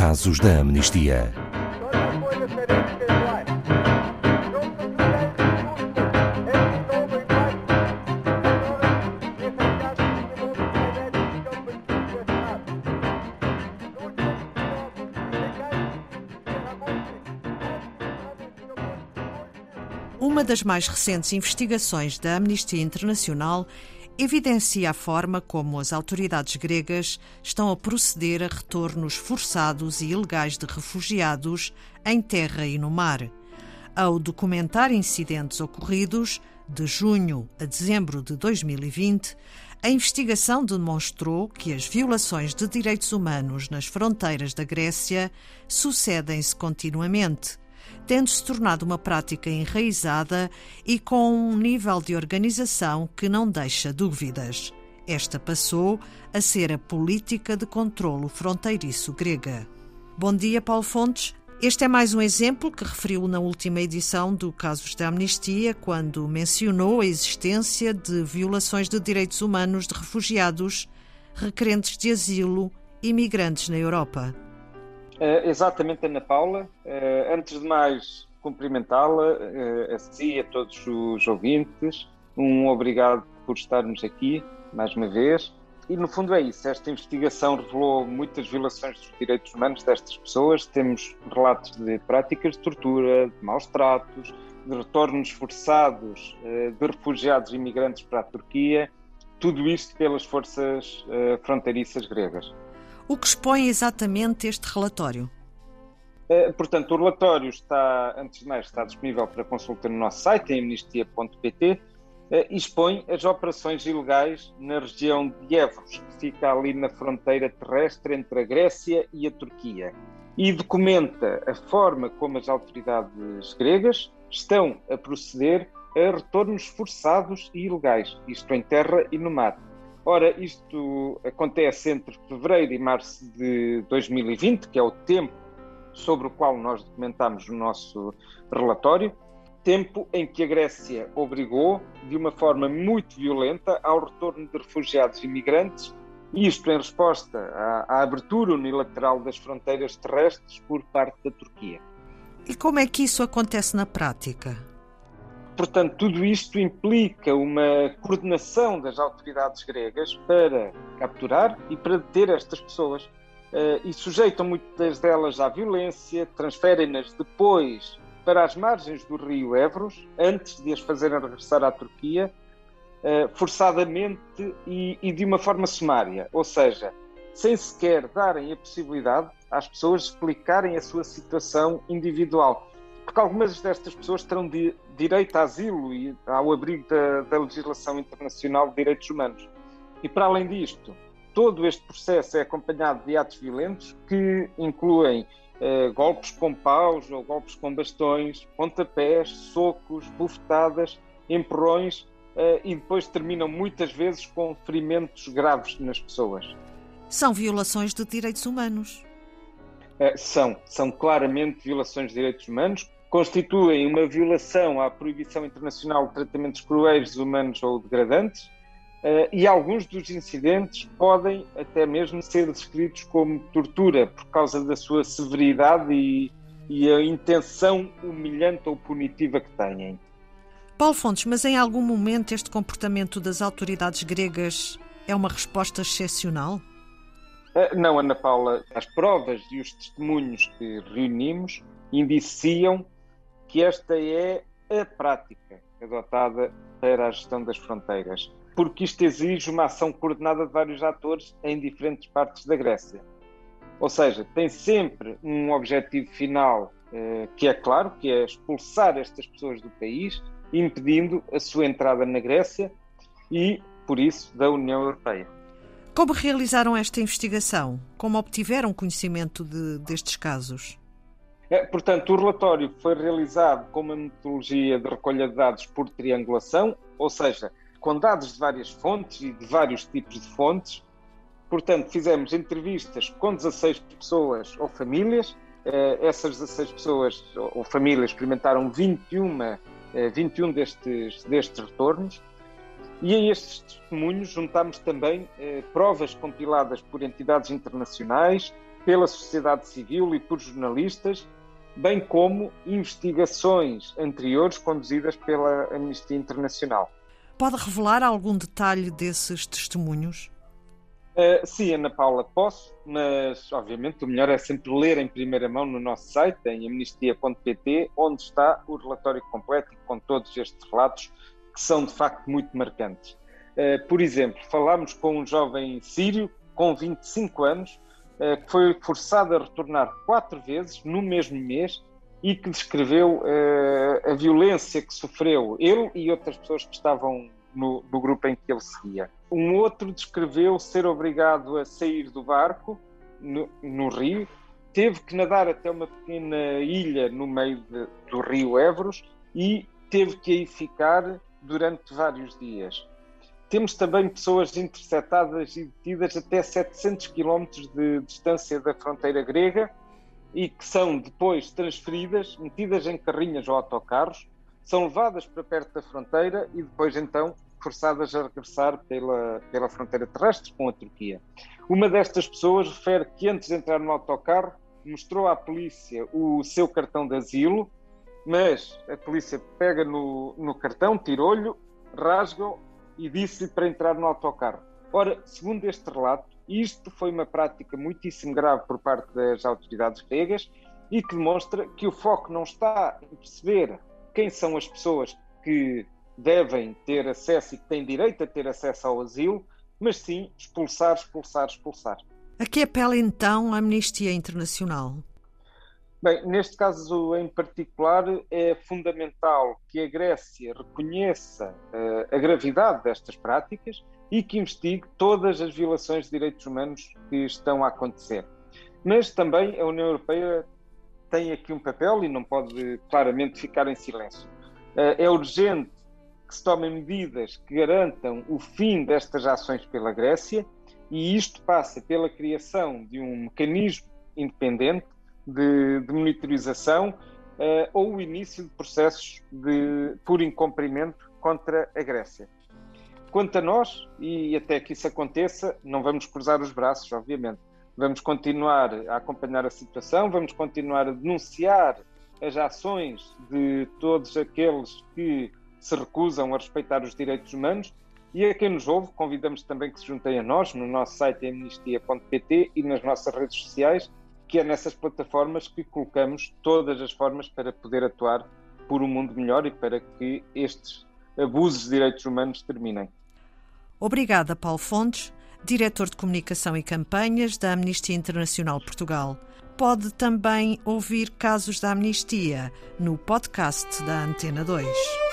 Casos da Amnistia. Uma das mais recentes investigações da Amnistia Internacional evidencia a forma como as autoridades gregas estão a proceder a retornos forçados e ilegais de refugiados em terra e no mar. Ao documentar incidentes ocorridos de junho a dezembro de 2020, a investigação demonstrou que as violações de direitos humanos nas fronteiras da Grécia sucedem-se continuamente tendo-se tornado uma prática enraizada e com um nível de organização que não deixa dúvidas. Esta passou a ser a política de controlo fronteiriço grega. Bom dia, Paulo Fontes. Este é mais um exemplo que referiu na última edição do Casos da Amnistia, quando mencionou a existência de violações de direitos humanos de refugiados, requerentes de asilo e migrantes na Europa. Uh, exatamente, Ana Paula. Uh, antes de mais, cumprimentá-la, uh, a si e a todos os ouvintes. Um obrigado por estarmos aqui mais uma vez. E no fundo é isso. Esta investigação revelou muitas violações dos direitos humanos destas pessoas. Temos relatos de práticas de tortura, de maus tratos, de retornos forçados de refugiados e imigrantes para a Turquia. Tudo isto pelas forças fronteiriças gregas. O que expõe exatamente este relatório? É, portanto, o relatório está, antes de mais, está disponível para consulta no nosso site, em amnistia.pt, é, e expõe as operações ilegais na região de Évros, que fica ali na fronteira terrestre entre a Grécia e a Turquia, e documenta a forma como as autoridades gregas estão a proceder a retornos forçados e ilegais, isto em terra e no mar Ora, isto acontece entre fevereiro e março de 2020, que é o tempo sobre o qual nós documentamos o nosso relatório, tempo em que a Grécia obrigou, de uma forma muito violenta, ao retorno de refugiados e imigrantes, isto em resposta à, à abertura unilateral das fronteiras terrestres por parte da Turquia. E como é que isso acontece na prática? Portanto, tudo isto implica uma coordenação das autoridades gregas para capturar e para deter estas pessoas. Uh, e sujeitam muitas delas à violência, transferem-nas depois para as margens do rio Evros, antes de as fazerem regressar à Turquia, uh, forçadamente e, e de uma forma sumária, ou seja, sem sequer darem a possibilidade às pessoas explicarem a sua situação individual porque algumas destas pessoas terão di direito a asilo e ao abrigo da, da legislação internacional de direitos humanos. E para além disto, todo este processo é acompanhado de atos violentos que incluem eh, golpes com paus ou golpes com bastões, pontapés, socos, bufetadas, empurrões eh, e depois terminam muitas vezes com ferimentos graves nas pessoas. São violações de direitos humanos. Eh, são, são claramente violações de direitos humanos, constituem uma violação à proibição internacional de tratamentos cruéis, humanos ou degradantes, uh, e alguns dos incidentes podem até mesmo ser descritos como tortura por causa da sua severidade e, e a intenção humilhante ou punitiva que têm. Paulo Fontes, mas em algum momento este comportamento das autoridades gregas é uma resposta excepcional? Uh, não, Ana Paula. As provas e os testemunhos que reunimos indiciam que esta é a prática adotada para a gestão das fronteiras, porque isto exige uma ação coordenada de vários atores em diferentes partes da Grécia. Ou seja, tem sempre um objetivo final eh, que é claro, que é expulsar estas pessoas do país, impedindo a sua entrada na Grécia e, por isso, da União Europeia. Como realizaram esta investigação? Como obtiveram conhecimento de, destes casos? É, portanto, o relatório foi realizado com uma metodologia de recolha de dados por triangulação, ou seja, com dados de várias fontes e de vários tipos de fontes. Portanto, fizemos entrevistas com 16 pessoas ou famílias. É, essas 16 pessoas ou famílias experimentaram 21, 21 é, destes, destes retornos. E a estes testemunhos juntámos também provas compiladas por entidades internacionais, pela sociedade civil e por jornalistas, bem como investigações anteriores conduzidas pela Amnistia Internacional. Pode revelar algum detalhe desses testemunhos? Uh, sim, Ana Paula, posso, mas obviamente o melhor é sempre ler em primeira mão no nosso site, em amnistia.pt, onde está o relatório completo com todos estes relatos que são de facto muito marcantes. Uh, por exemplo, falámos com um jovem sírio com 25 anos que foi forçado a retornar quatro vezes no mesmo mês e que descreveu a violência que sofreu ele e outras pessoas que estavam no, no grupo em que ele seguia. Um outro descreveu ser obrigado a sair do barco no, no rio, teve que nadar até uma pequena ilha no meio de, do rio Évros e teve que aí ficar durante vários dias. Temos também pessoas interceptadas e detidas até 700 quilómetros de distância da fronteira grega e que são depois transferidas, metidas em carrinhas ou autocarros, são levadas para perto da fronteira e depois então forçadas a regressar pela, pela fronteira terrestre com a Turquia. Uma destas pessoas refere que antes de entrar no autocarro mostrou à polícia o seu cartão de asilo, mas a polícia pega no, no cartão, tirou-lhe, rasga-o e disse-lhe para entrar no autocarro. Ora, segundo este relato, isto foi uma prática muitíssimo grave por parte das autoridades gregas e que demonstra que o foco não está em perceber quem são as pessoas que devem ter acesso e que têm direito a ter acesso ao asilo, mas sim expulsar, expulsar, expulsar. A que apela então a Amnistia Internacional? Bem, neste caso em particular, é fundamental que a Grécia reconheça uh, a gravidade destas práticas e que investigue todas as violações de direitos humanos que estão a acontecer. Mas também a União Europeia tem aqui um papel e não pode claramente ficar em silêncio. Uh, é urgente que se tomem medidas que garantam o fim destas ações pela Grécia, e isto passa pela criação de um mecanismo independente de, de monitorização uh, ou o início de processos de, por incumprimento contra a Grécia. Quanto a nós, e até que isso aconteça, não vamos cruzar os braços, obviamente. Vamos continuar a acompanhar a situação, vamos continuar a denunciar as ações de todos aqueles que se recusam a respeitar os direitos humanos. E a quem nos ouve, convidamos também que se juntem a nós no nosso site amnistia.pt e nas nossas redes sociais, que é nessas plataformas que colocamos todas as formas para poder atuar por um mundo melhor e para que estes abusos de direitos humanos terminem. Obrigada, Paulo Fontes, diretor de Comunicação e Campanhas da Amnistia Internacional Portugal. Pode também ouvir casos da amnistia no podcast da Antena 2.